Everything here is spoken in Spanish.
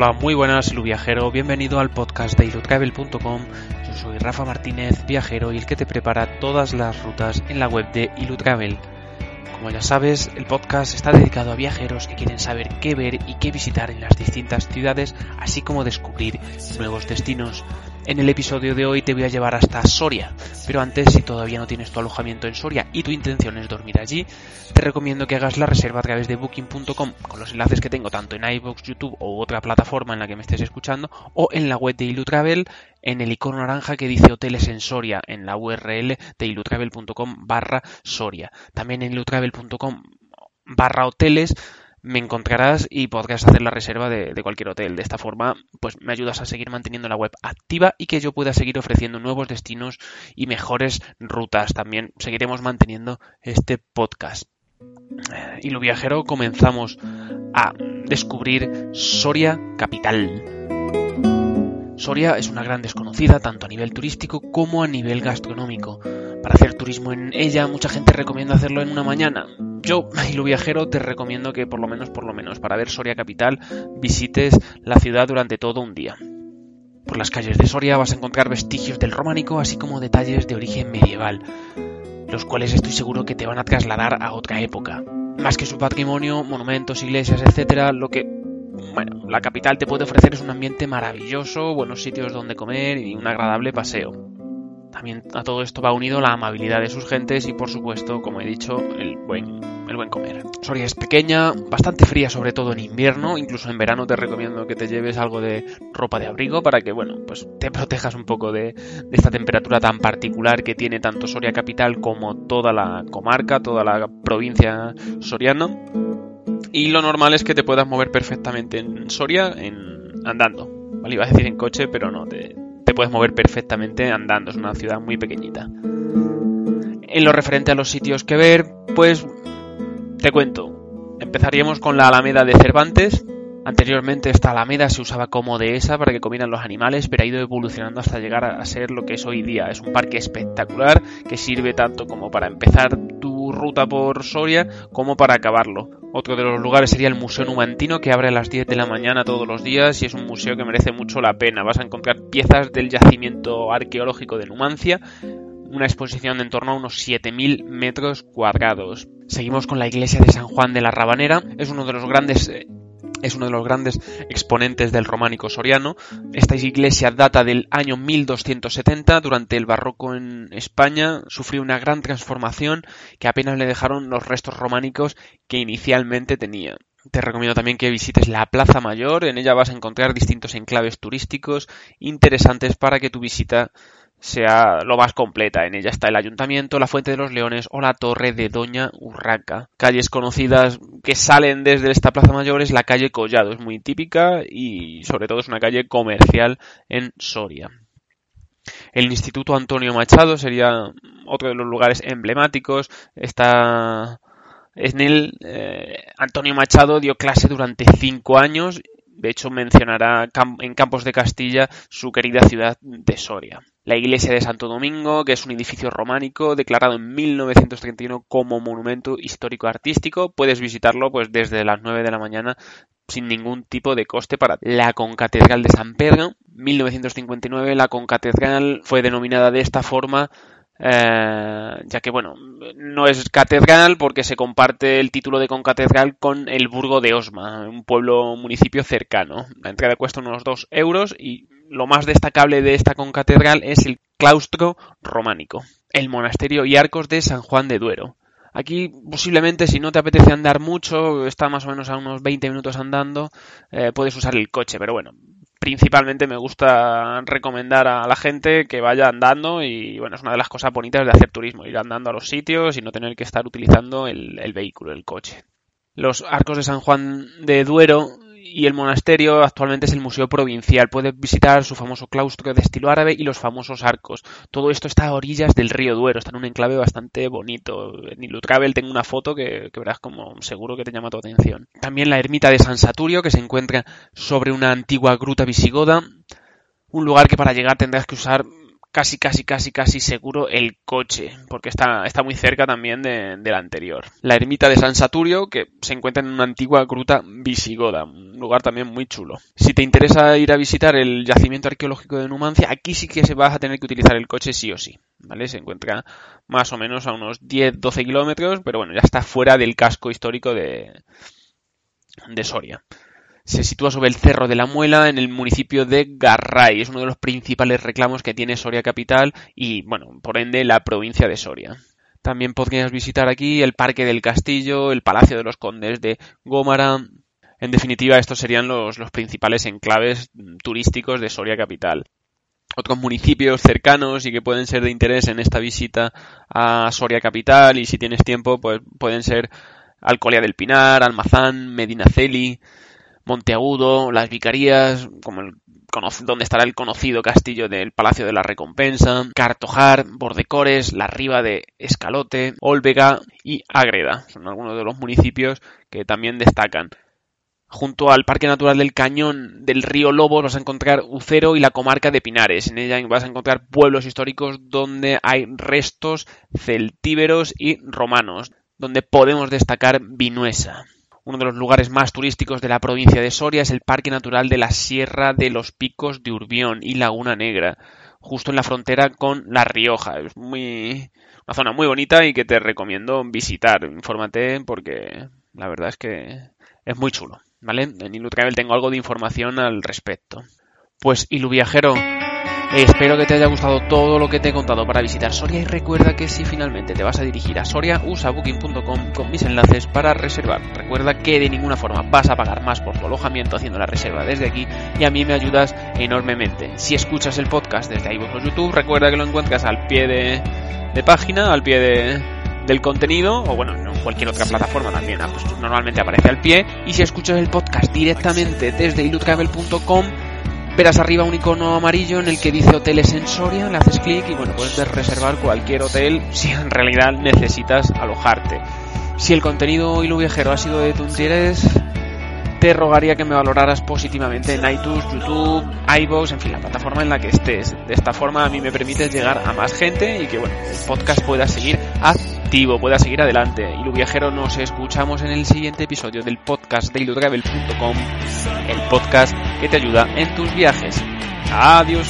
Hola, muy buenas, Ilu Viajero. Bienvenido al podcast de ilutravel.com. Yo soy Rafa Martínez, viajero y el que te prepara todas las rutas en la web de Ilutravel. Como ya sabes, el podcast está dedicado a viajeros que quieren saber qué ver y qué visitar en las distintas ciudades, así como descubrir nuevos destinos. En el episodio de hoy te voy a llevar hasta Soria, pero antes si todavía no tienes tu alojamiento en Soria y tu intención es dormir allí, te recomiendo que hagas la reserva a través de booking.com con los enlaces que tengo tanto en iVoox, YouTube o otra plataforma en la que me estés escuchando o en la web de Ilutravel en el icono naranja que dice hoteles en Soria en la URL de ilutravel.com barra Soria. También en ilutravel.com barra hoteles me encontrarás y podrás hacer la reserva de, cualquier hotel. De esta forma, pues me ayudas a seguir manteniendo la web activa y que yo pueda seguir ofreciendo nuevos destinos y mejores rutas. También seguiremos manteniendo este podcast. Eh, y lo viajero comenzamos a descubrir Soria capital. Soria es una gran desconocida tanto a nivel turístico como a nivel gastronómico. Para hacer turismo en ella, mucha gente recomienda hacerlo en una mañana. Yo, y lo viajero, te recomiendo que por lo menos, por lo menos, para ver Soria capital, visites la ciudad durante todo un día. Por las calles de Soria vas a encontrar vestigios del románico, así como detalles de origen medieval, los cuales estoy seguro que te van a trasladar a otra época. Más que su patrimonio, monumentos, iglesias, etcétera, lo que bueno, la capital te puede ofrecer es un ambiente maravilloso, buenos sitios donde comer y un agradable paseo. También a todo esto va unido la amabilidad de sus gentes y por supuesto, como he dicho, el buen, el buen comer. Soria es pequeña, bastante fría sobre todo en invierno, incluso en verano te recomiendo que te lleves algo de ropa de abrigo para que, bueno, pues te protejas un poco de, esta temperatura tan particular que tiene tanto Soria capital como toda la comarca, toda la provincia soriana. Y lo normal es que te puedas mover perfectamente en Soria en, andando. ¿vale? Iba a decir en coche, pero no, te puedes mover perfectamente andando. Es una ciudad muy pequeñita. En lo referente a los sitios que ver, pues te cuento. Empezaríamos con la Alameda de Cervantes, Anteriormente esta alameda se usaba como dehesa para que comieran los animales, pero ha ido evolucionando hasta llegar a ser lo que es hoy día. Es un parque espectacular que sirve tanto como para empezar ruta por Soria como para acabarlo. Otro de los lugares sería el Museo Numantino que abre a las 10 de la mañana todos los días y es un museo que merece mucho la pena. Vas a encontrar piezas del yacimiento arqueológico de Numancia, una exposición de en torno a unos 7.000 metros cuadrados. Seguimos con la iglesia de San Juan de la Rabanera. Es uno de los grandes eh, es uno de los grandes exponentes del románico soriano. Esta iglesia data del año 1270. Durante el barroco en España sufrió una gran transformación que apenas le dejaron los restos románicos que inicialmente tenía. Te recomiendo también que visites la Plaza Mayor. En ella vas a encontrar distintos enclaves turísticos interesantes para que tu visita sea lo más completa. En ella está el Ayuntamiento, la Fuente de los Leones o la Torre de Doña Urraca. Calles conocidas que salen desde esta Plaza Mayor es la calle Collado, es muy típica y sobre todo es una calle comercial en Soria. El Instituto Antonio Machado sería otro de los lugares emblemáticos. Está en él eh, Antonio Machado dio clase durante cinco años de hecho, mencionará en Campos de Castilla su querida ciudad de Soria. La iglesia de Santo Domingo, que es un edificio románico declarado en 1931 como monumento histórico artístico, puedes visitarlo pues desde las 9 de la mañana sin ningún tipo de coste para la concatedral de San Pedro. 1959 la concatedral fue denominada de esta forma eh, ya que bueno, no es catedral porque se comparte el título de concatedral con el Burgo de Osma, un pueblo municipio cercano. La entrada cuesta unos 2 euros y lo más destacable de esta concatedral es el claustro románico, el monasterio y arcos de San Juan de Duero. Aquí posiblemente si no te apetece andar mucho, está más o menos a unos 20 minutos andando, eh, puedes usar el coche, pero bueno, principalmente me gusta recomendar a la gente que vaya andando y bueno, es una de las cosas bonitas de hacer turismo, ir andando a los sitios y no tener que estar utilizando el, el vehículo, el coche. Los arcos de San Juan de Duero y el monasterio actualmente es el museo provincial. Puedes visitar su famoso claustro de estilo árabe y los famosos arcos. Todo esto está a orillas del río Duero, está en un enclave bastante bonito. En Ilutravel tengo una foto que, verás como seguro que te llama tu atención. También la ermita de San Saturio, que se encuentra sobre una antigua gruta visigoda. Un lugar que para llegar tendrás que usar casi, casi, casi, casi seguro el coche, porque está, está muy cerca también de, la anterior. La ermita de San Saturio, que se encuentra en una antigua gruta visigoda. Lugar también muy chulo. Si te interesa ir a visitar el yacimiento arqueológico de Numancia, aquí sí que se vas a tener que utilizar el coche sí o sí. ¿Vale? Se encuentra más o menos a unos 10-12 kilómetros, pero bueno, ya está fuera del casco histórico de, de Soria se sitúa sobre el Cerro de la Muela en el municipio de Garray. Es uno de los principales reclamos que tiene Soria Capital y, bueno, por ende, la provincia de Soria. También podrías visitar aquí el Parque del Castillo, el Palacio de los Condes de Gómara. En definitiva, estos serían los, principales enclaves turísticos de Soria Capital otros municipios cercanos y que pueden ser de interés en esta visita a Soria Capital y si tienes tiempo pues pueden ser Alcolia del Pinar, Almazán, Medinaceli, Monteagudo, las Vicarías, donde estará el conocido castillo del Palacio de la Recompensa, Cartojar, Bordecores, la Riva de Escalote, Olvega y Ágreda. Son algunos de los municipios que también destacan. Junto al Parque Natural del Cañón del Río Lobos vas a encontrar Ucero y la comarca de Pinares. En ella vas a encontrar pueblos históricos donde hay restos celtíberos y romanos, donde podemos destacar Vinuesa. Uno de los lugares más turísticos de la provincia de Soria es el Parque Natural de la Sierra de los Picos de Urbión y Laguna Negra, justo en la frontera con La Rioja. Es muy una zona muy bonita y que te recomiendo visitar. Infórmate porque la verdad es que es muy chulo, ¿vale? En Ilutravel tengo algo de información al respecto. Pues Ilu Viajero, Espero que te haya gustado todo lo que te he contado para visitar Soria y recuerda que si finalmente te vas a dirigir a Soria, usa booking.com con mis enlaces para reservar. Recuerda que de ninguna forma vas a pagar más por tu alojamiento haciendo la reserva desde aquí y a mí me ayudas enormemente. Si escuchas el podcast desde iVoox o YouTube, recuerda que lo encuentras al pie de, página, al pie de, del contenido, o bueno, en cualquier otra plataforma también, ah, pues normalmente aparece al pie. Y si escuchas el podcast directamente desde iluttravel.com, verás arriba un icono amarillo en el que dice hoteles en Soria, le haces clic y bueno, puedes reservar cualquier hotel si en realidad necesitas alojarte. Si el contenido y lo viajero ha sido de tu interés, te rogaría que me valoraras positivamente en iTunes, YouTube, iVoox, en fin, la plataforma en la que estés. De esta forma a mí me permite llegar a más gente y que bueno, el podcast pueda seguir activo, pueda seguir adelante. Y lo viajero nos escuchamos en el siguiente episodio del podcast de ilutravel.com, el podcast que te ayuda en tus viajes. Adiós.